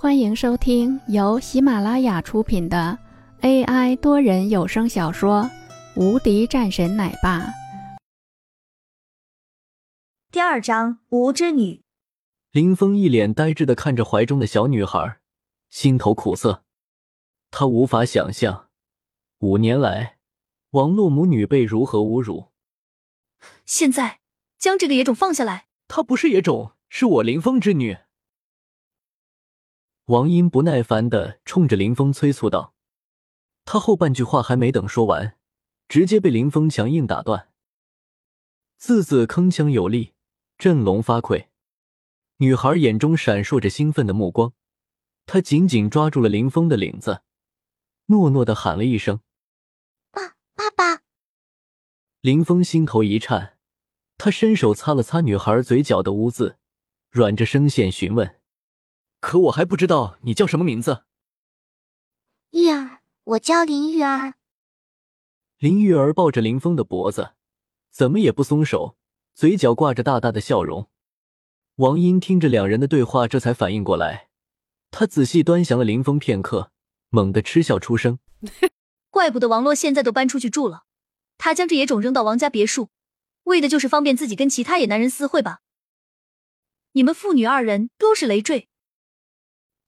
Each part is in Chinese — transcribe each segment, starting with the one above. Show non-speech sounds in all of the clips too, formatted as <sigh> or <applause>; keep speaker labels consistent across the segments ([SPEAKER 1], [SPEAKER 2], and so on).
[SPEAKER 1] 欢迎收听由喜马拉雅出品的 AI 多人有声小说《无敌战神奶爸》
[SPEAKER 2] 第二章无知女。
[SPEAKER 3] 林峰一脸呆滞的看着怀中的小女孩，心头苦涩。他无法想象，五年来王洛母女被如何侮辱。
[SPEAKER 4] 现在将这个野种放下来。
[SPEAKER 3] 她不是野种，是我林峰之女。王英不耐烦的冲着林峰催促道，他后半句话还没等说完，直接被林峰强硬打断，字字铿锵有力，振聋发聩。女孩眼中闪烁着兴奋的目光，她紧紧抓住了林峰的领子，诺诺的喊了一声：“
[SPEAKER 5] 爸，爸爸！”
[SPEAKER 3] 林峰心头一颤，他伸手擦了擦女孩嘴角的污渍，软着声线询问。可我还不知道你叫什么名字。
[SPEAKER 5] 玉儿，我叫林玉儿。
[SPEAKER 3] 林玉儿抱着林峰的脖子，怎么也不松手，嘴角挂着大大的笑容。王英听着两人的对话，这才反应过来。他仔细端详了林峰片刻，猛地嗤笑出声：“ <laughs>
[SPEAKER 4] 怪不得王洛现在都搬出去住了。他将这野种扔到王家别墅，为的就是方便自己跟其他野男人私会吧？你们父女二人都是累赘。”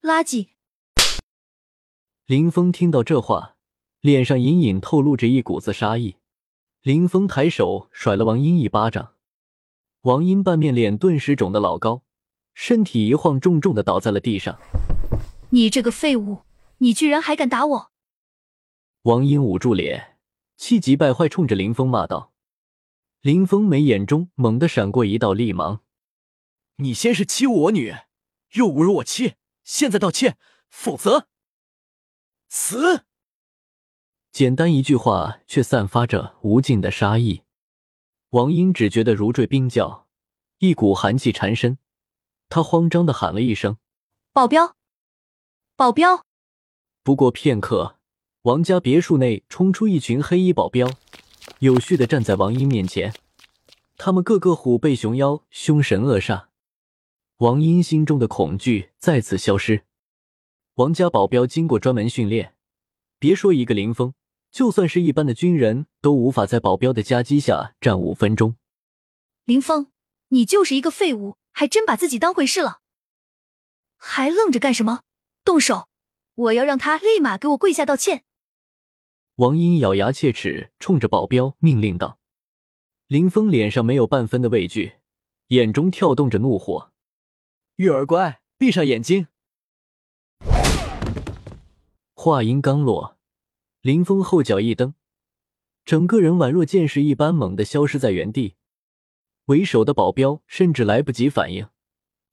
[SPEAKER 4] 垃圾！
[SPEAKER 3] 林峰听到这话，脸上隐隐透露着一股子杀意。林峰抬手甩了王英一巴掌，王英半面脸顿时肿得老高，身体一晃，重重的倒在了地上。
[SPEAKER 4] 你这个废物，你居然还敢打我！
[SPEAKER 3] 王英捂住脸，气急败坏，冲着林峰骂道。林峰眉眼中猛地闪过一道厉芒：“你先是欺侮我女，又侮辱我妻。”现在道歉，否则死。简单一句话，却散发着无尽的杀意。王英只觉得如坠冰窖，一股寒气缠身。他慌张的喊了一声：“
[SPEAKER 4] 保镖，保镖！”
[SPEAKER 3] 不过片刻，王家别墅内冲出一群黑衣保镖，有序的站在王英面前。他们个个虎背熊腰，凶神恶煞。王英心中的恐惧再次消失。王家保镖经过专门训练，别说一个林峰，就算是一般的军人都无法在保镖的夹击下站五分钟。
[SPEAKER 4] 林峰，你就是一个废物，还真把自己当回事了？还愣着干什么？动手！我要让他立马给我跪下道歉！
[SPEAKER 3] 王英咬牙切齿，冲着保镖命令道。林峰脸上没有半分的畏惧，眼中跳动着怒火。玉儿乖，闭上眼睛。话音刚落，林峰后脚一蹬，整个人宛若箭矢一般猛地消失在原地。为首的保镖甚至来不及反应，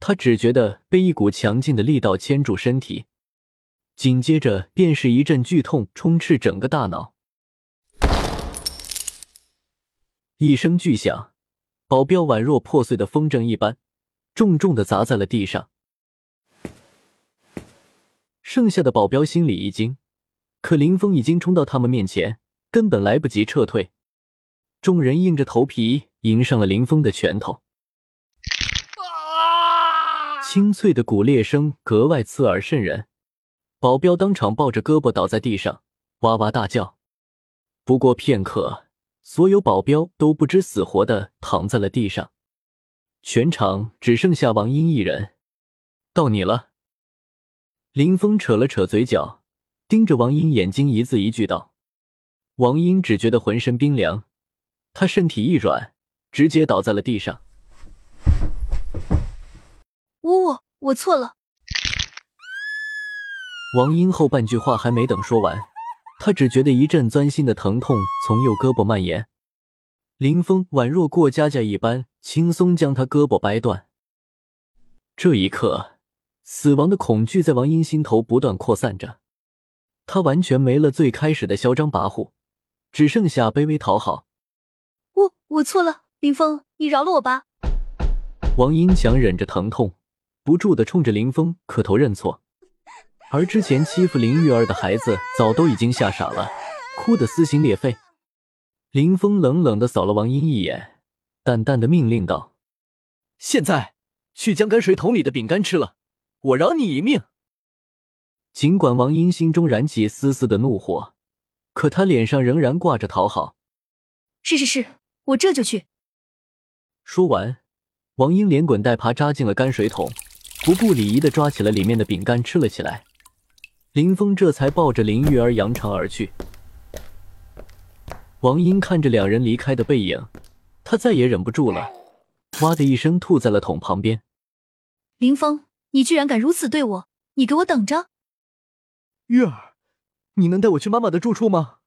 [SPEAKER 3] 他只觉得被一股强劲的力道牵住身体，紧接着便是一阵剧痛充斥整个大脑。一声巨响，保镖宛若破碎的风筝一般。重重的砸在了地上，剩下的保镖心里一惊，可林峰已经冲到他们面前，根本来不及撤退。众人硬着头皮迎上了林峰的拳头，清脆的骨裂声格外刺耳渗人。保镖当场抱着胳膊倒在地上，哇哇大叫。不过片刻，所有保镖都不知死活的躺在了地上。全场只剩下王英一人，到你了。林峰扯了扯嘴角，盯着王英，眼睛一字一句道：“王英只觉得浑身冰凉，他身体一软，直接倒在了地上。”
[SPEAKER 4] 呜我我错了。
[SPEAKER 3] 王英后半句话还没等说完，他只觉得一阵钻心的疼痛从右胳膊蔓延。林峰宛若过家家一般，轻松将他胳膊掰断。这一刻，死亡的恐惧在王英心头不断扩散着，他完全没了最开始的嚣张跋扈，只剩下卑微讨好。
[SPEAKER 4] 我我错了，林峰，你饶了我吧。
[SPEAKER 3] 王英强忍着疼痛，不住的冲着林峰磕头认错。而之前欺负林玉儿的孩子，早都已经吓傻了，哭得撕心裂肺。林峰冷冷的扫了王英一眼，淡淡的命令道：“现在去将泔水桶里的饼干吃了，我饶你一命。”尽管王英心中燃起丝丝的怒火，可他脸上仍然挂着讨好。
[SPEAKER 4] 是是是，我这就去。
[SPEAKER 3] 说完，王英连滚带爬扎进了泔水桶，不顾礼仪的抓起了里面的饼干吃了起来。林峰这才抱着林玉儿扬长而去。王英看着两人离开的背影，他再也忍不住了，哇的一声吐在了桶旁边。
[SPEAKER 4] 林峰，你居然敢如此对我！你给我等着！
[SPEAKER 3] 玉儿，你能带我去妈妈的住处吗？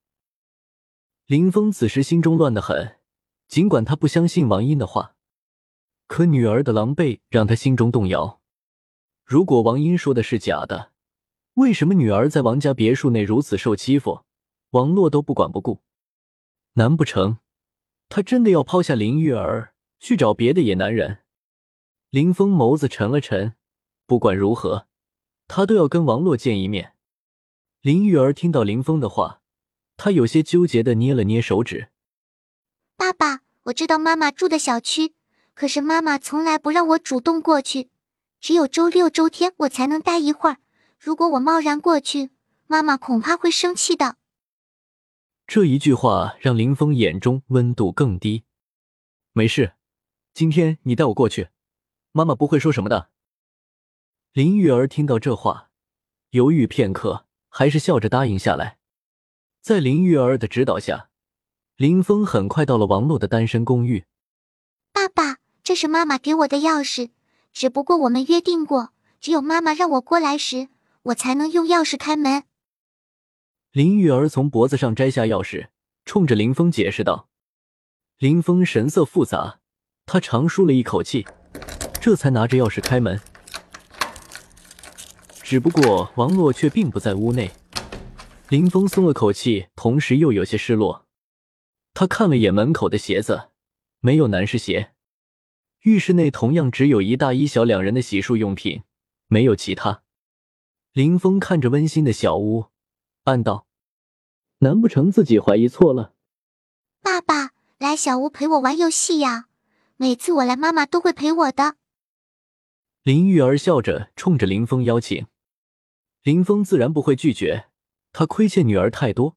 [SPEAKER 3] 林峰此时心中乱得很，尽管他不相信王英的话，可女儿的狼狈让他心中动摇。如果王英说的是假的，为什么女儿在王家别墅内如此受欺负，王洛都不管不顾？难不成他真的要抛下林玉儿去找别的野男人？林峰眸子沉了沉，不管如何，他都要跟王洛见一面。林玉儿听到林峰的话，她有些纠结的捏了捏手指。
[SPEAKER 5] 爸爸，我知道妈妈住的小区，可是妈妈从来不让我主动过去，只有周六周天我才能待一会儿。如果我贸然过去，妈妈恐怕会生气的。
[SPEAKER 3] 这一句话让林峰眼中温度更低。没事，今天你带我过去，妈妈不会说什么的。林玉儿听到这话，犹豫片刻。还是笑着答应下来。在林玉儿的指导下，林峰很快到了王洛的单身公寓。
[SPEAKER 5] 爸爸，这是妈妈给我的钥匙，只不过我们约定过，只有妈妈让我过来时，我才能用钥匙开门。
[SPEAKER 3] 林玉儿从脖子上摘下钥匙，冲着林峰解释道。林峰神色复杂，他长舒了一口气，这才拿着钥匙开门。只不过王洛却并不在屋内，林峰松了口气，同时又有些失落。他看了眼门口的鞋子，没有男士鞋。浴室内同样只有一大一小两人的洗漱用品，没有其他。林峰看着温馨的小屋，暗道：难不成自己怀疑错了？
[SPEAKER 5] 爸爸，来小屋陪我玩游戏呀！每次我来，妈妈都会陪我的。
[SPEAKER 3] 林玉儿笑着冲着林峰邀请。林峰自然不会拒绝，他亏欠女儿太多，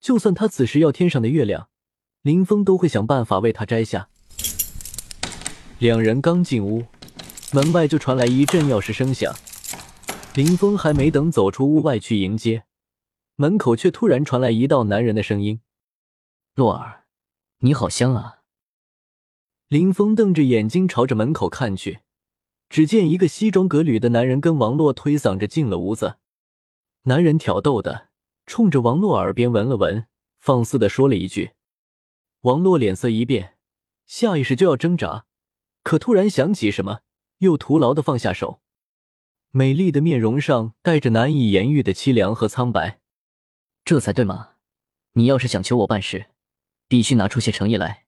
[SPEAKER 3] 就算他此时要天上的月亮，林峰都会想办法为他摘下。两人刚进屋，门外就传来一阵钥匙声响。林峰还没等走出屋外去迎接，门口却突然传来一道男人的声音：“
[SPEAKER 6] 洛儿，你好香啊！”
[SPEAKER 3] 林峰瞪着眼睛朝着门口看去。只见一个西装革履的男人跟王洛推搡着进了屋子，男人挑逗的冲着王洛耳边闻了闻，放肆的说了一句。王洛脸色一变，下意识就要挣扎，可突然想起什么，又徒劳的放下手。美丽的面容上带着难以言喻的凄凉和苍白。
[SPEAKER 6] 这才对嘛！你要是想求我办事，必须拿出些诚意来。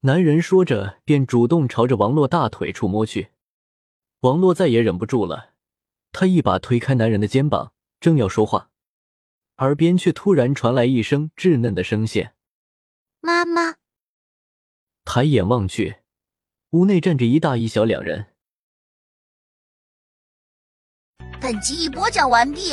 [SPEAKER 3] 男人说着，便主动朝着王洛大腿处摸去。王洛再也忍不住了，他一把推开男人的肩膀，正要说话，耳边却突然传来一声稚嫩的声线：“
[SPEAKER 5] 妈妈。”
[SPEAKER 3] 抬眼望去，屋内站着一大一小两人。
[SPEAKER 7] 本集已播讲完毕，